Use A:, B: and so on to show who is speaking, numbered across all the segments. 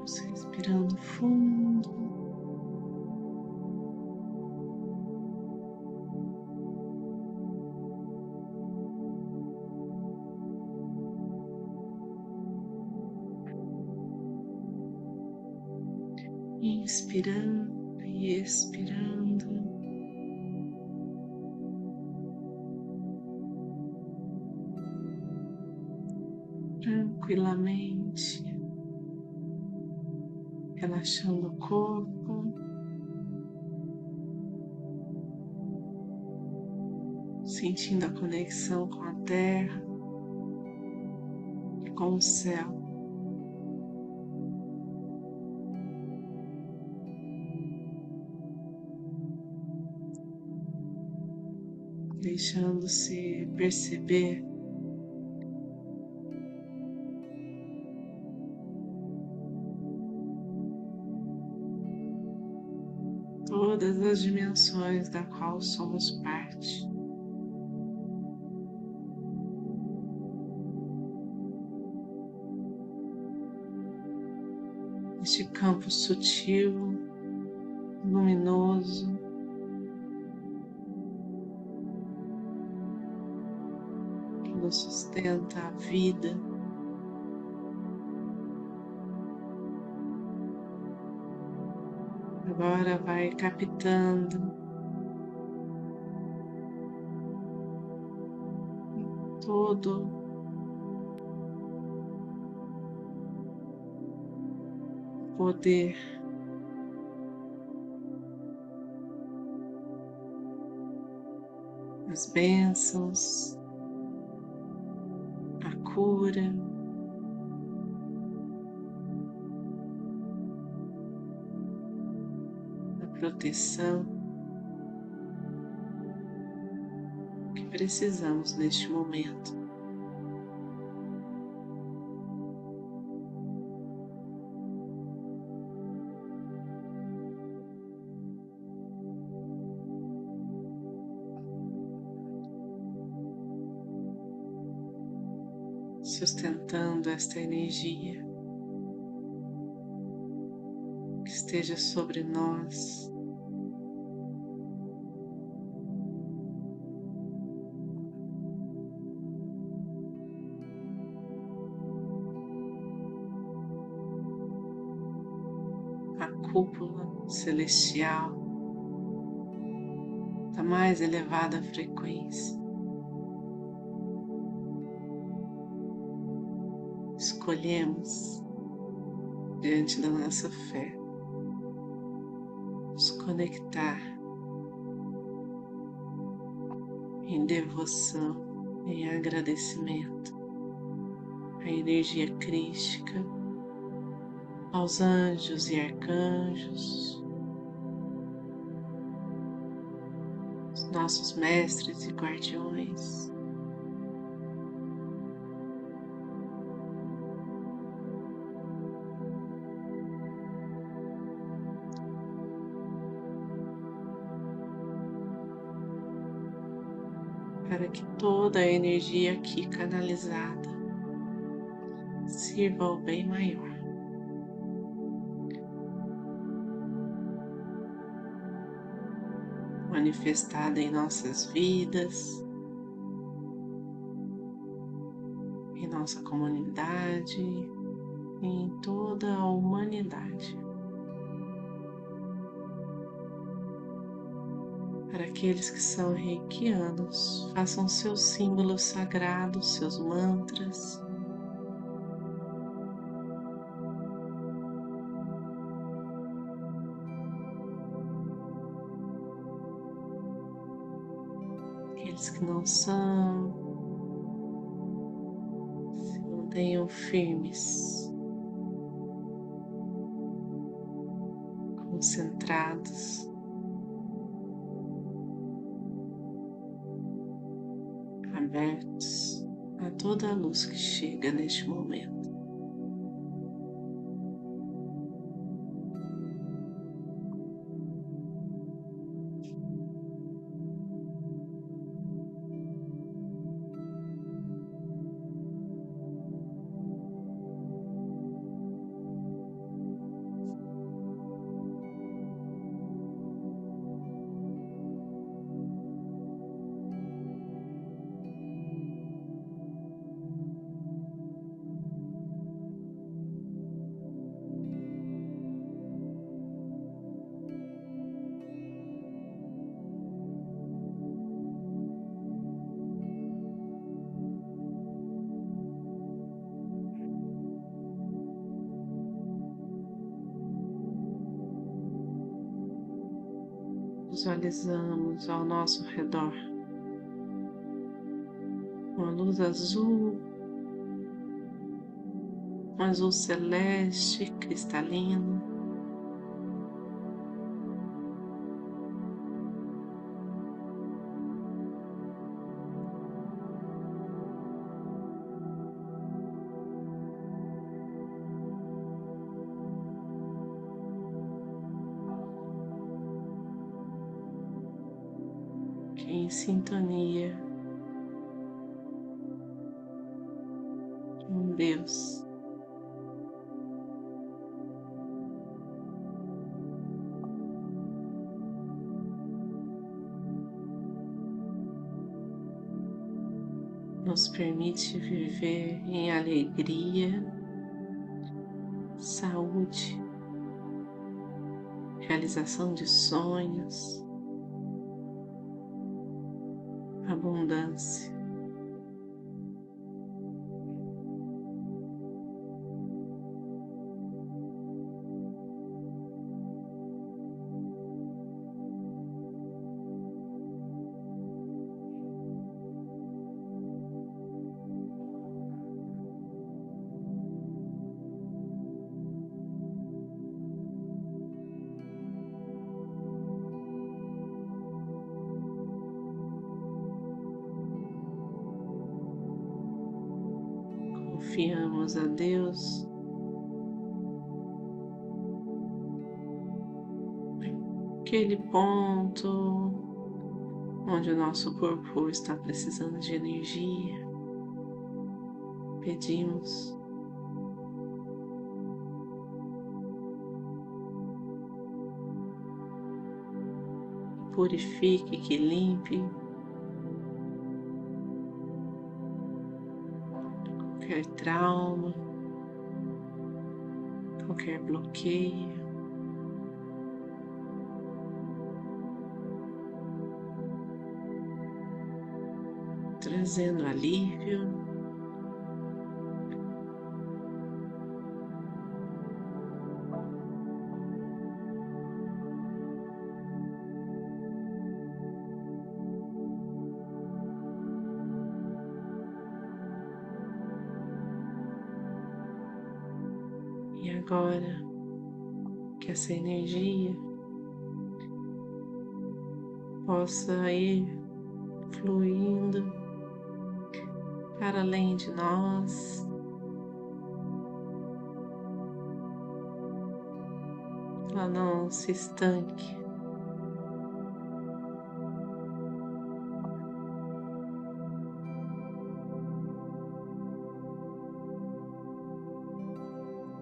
A: Vamos respirando fundo. Inspirando e expirando. Tranquilamente, relaxando o corpo, sentindo a conexão com a terra e com o céu. deixando-se perceber todas as dimensões da qual somos parte. Este campo sutil, luminoso, nos sustenta a vida. Agora vai captando. Todo. Poder. As bênçãos. Cura. Proteção que precisamos neste momento. sustentando esta energia esteja sobre nós. A cúpula celestial da mais elevada frequência. escolhemos diante da nossa fé conectar em devoção, em agradecimento à energia crística, aos anjos e arcanjos, os nossos mestres e guardiões. Toda a energia aqui canalizada sirva ao bem maior. Manifestada em nossas vidas, em nossa comunidade, em toda a humanidade. Aqueles que são reikianos, façam seus símbolos sagrados, seus mantras. Aqueles que não são, se mantenham firmes, concentrados. Toda a luz que chega neste momento. Visualizamos ao nosso redor uma luz azul, um azul celeste cristalino. Em sintonia com Deus. Nos permite viver em alegria, saúde, realização de sonhos, abundância. Confiamos a Deus aquele ponto onde o nosso corpo está precisando de energia. Pedimos purifique, que limpe qualquer trauma, qualquer bloqueio. Trazendo alívio. Agora que essa energia possa ir fluindo para além de nós. Ela não se estanque.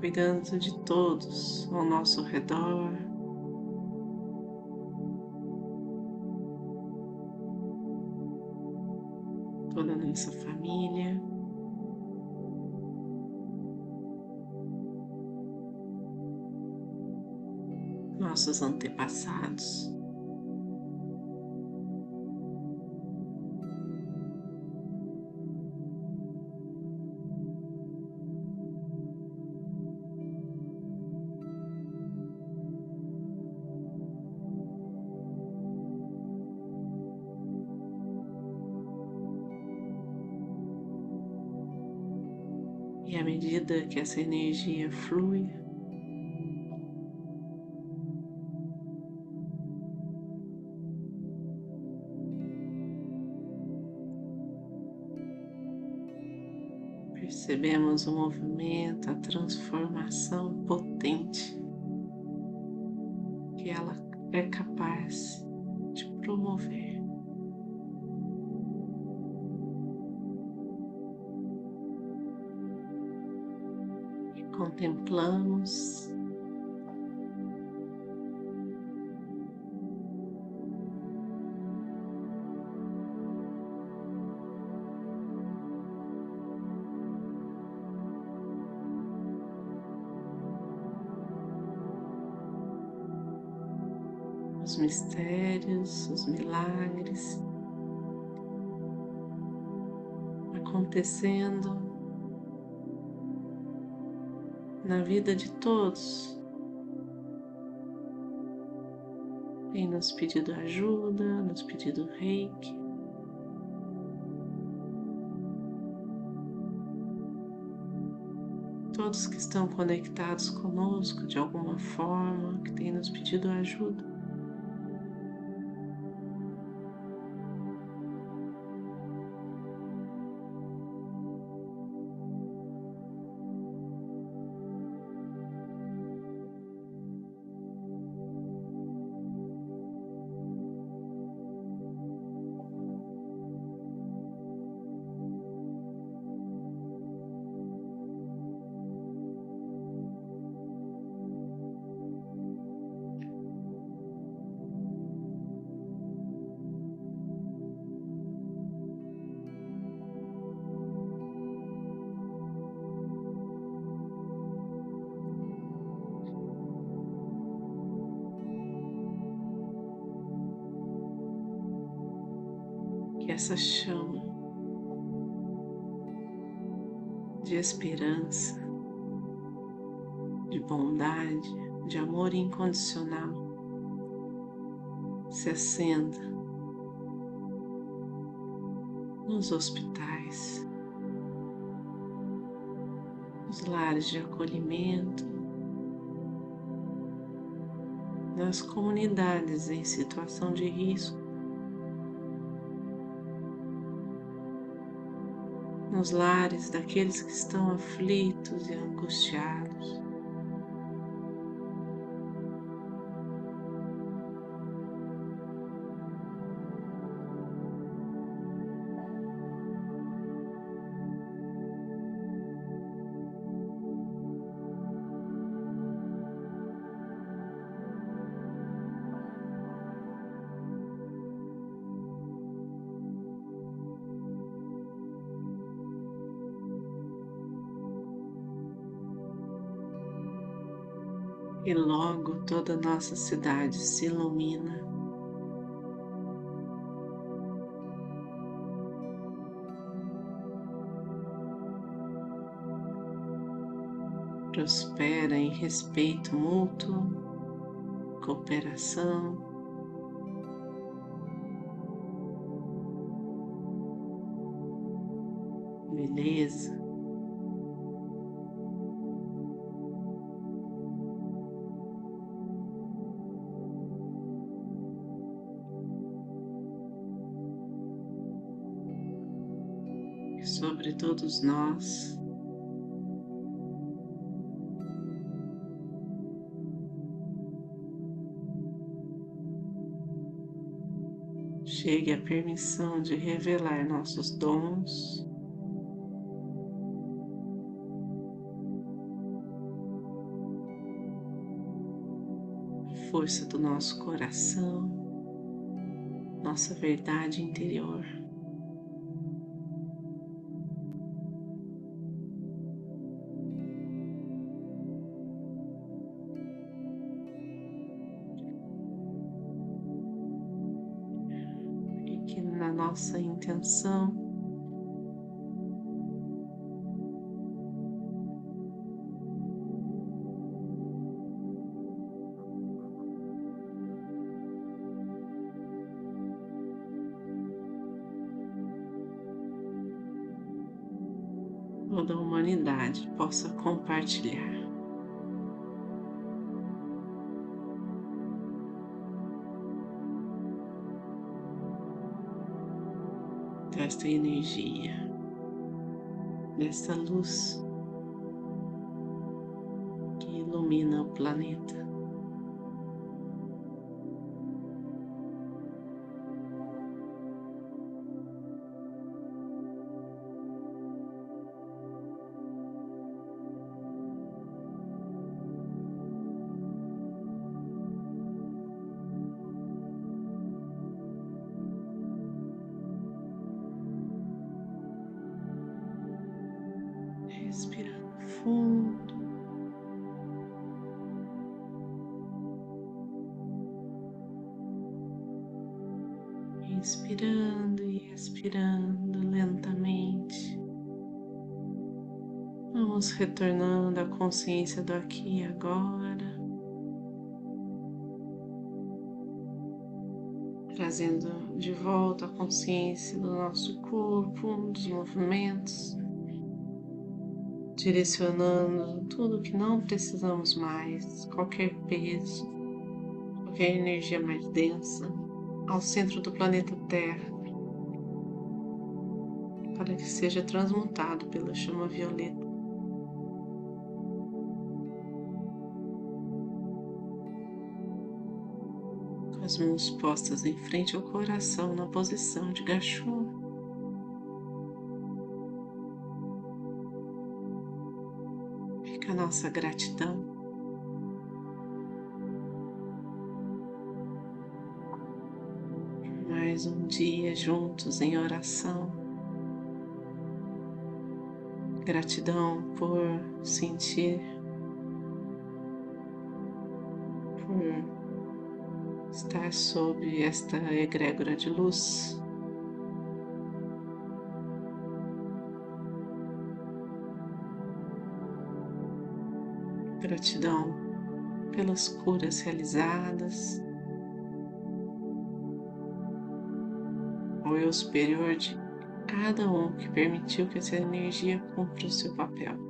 A: Cuidando de todos ao nosso redor. Toda a nossa família. Nossos antepassados. E à medida que essa energia flui, percebemos o movimento, a transformação potente que ela é capaz de promover. Contemplamos. Os mistérios, os milagres acontecendo na vida de todos. Vem nos pedindo ajuda, nos pedindo reiki. Todos que estão conectados conosco de alguma forma, que têm nos pedido ajuda. Essa chama de esperança, de bondade, de amor incondicional se acenda nos hospitais, nos lares de acolhimento, nas comunidades em situação de risco. Nos lares daqueles que estão aflitos e angustiados. E logo toda nossa cidade se ilumina. Prospera em respeito mútuo, cooperação, beleza. Sobre todos nós. Chegue a permissão de revelar nossos dons. Força do nosso coração, nossa verdade interior. Intenção. Toda a humanidade possa compartilhar. Desta energia, desta luz que ilumina o planeta. Vamos retornando à consciência do aqui e agora. trazendo de volta a consciência do nosso corpo, dos movimentos, direcionando tudo que não precisamos mais, qualquer peso, qualquer energia mais densa, ao centro do planeta Terra, para que seja transmutado pela chama violeta. As mãos postas em frente ao coração na posição de Gachum. Fica a nossa gratidão. Mais um dia juntos em oração. Gratidão por sentir, estar sob esta egrégora de luz. Gratidão pelas curas realizadas, o eu superior de cada um que permitiu que essa energia cumpra o seu papel.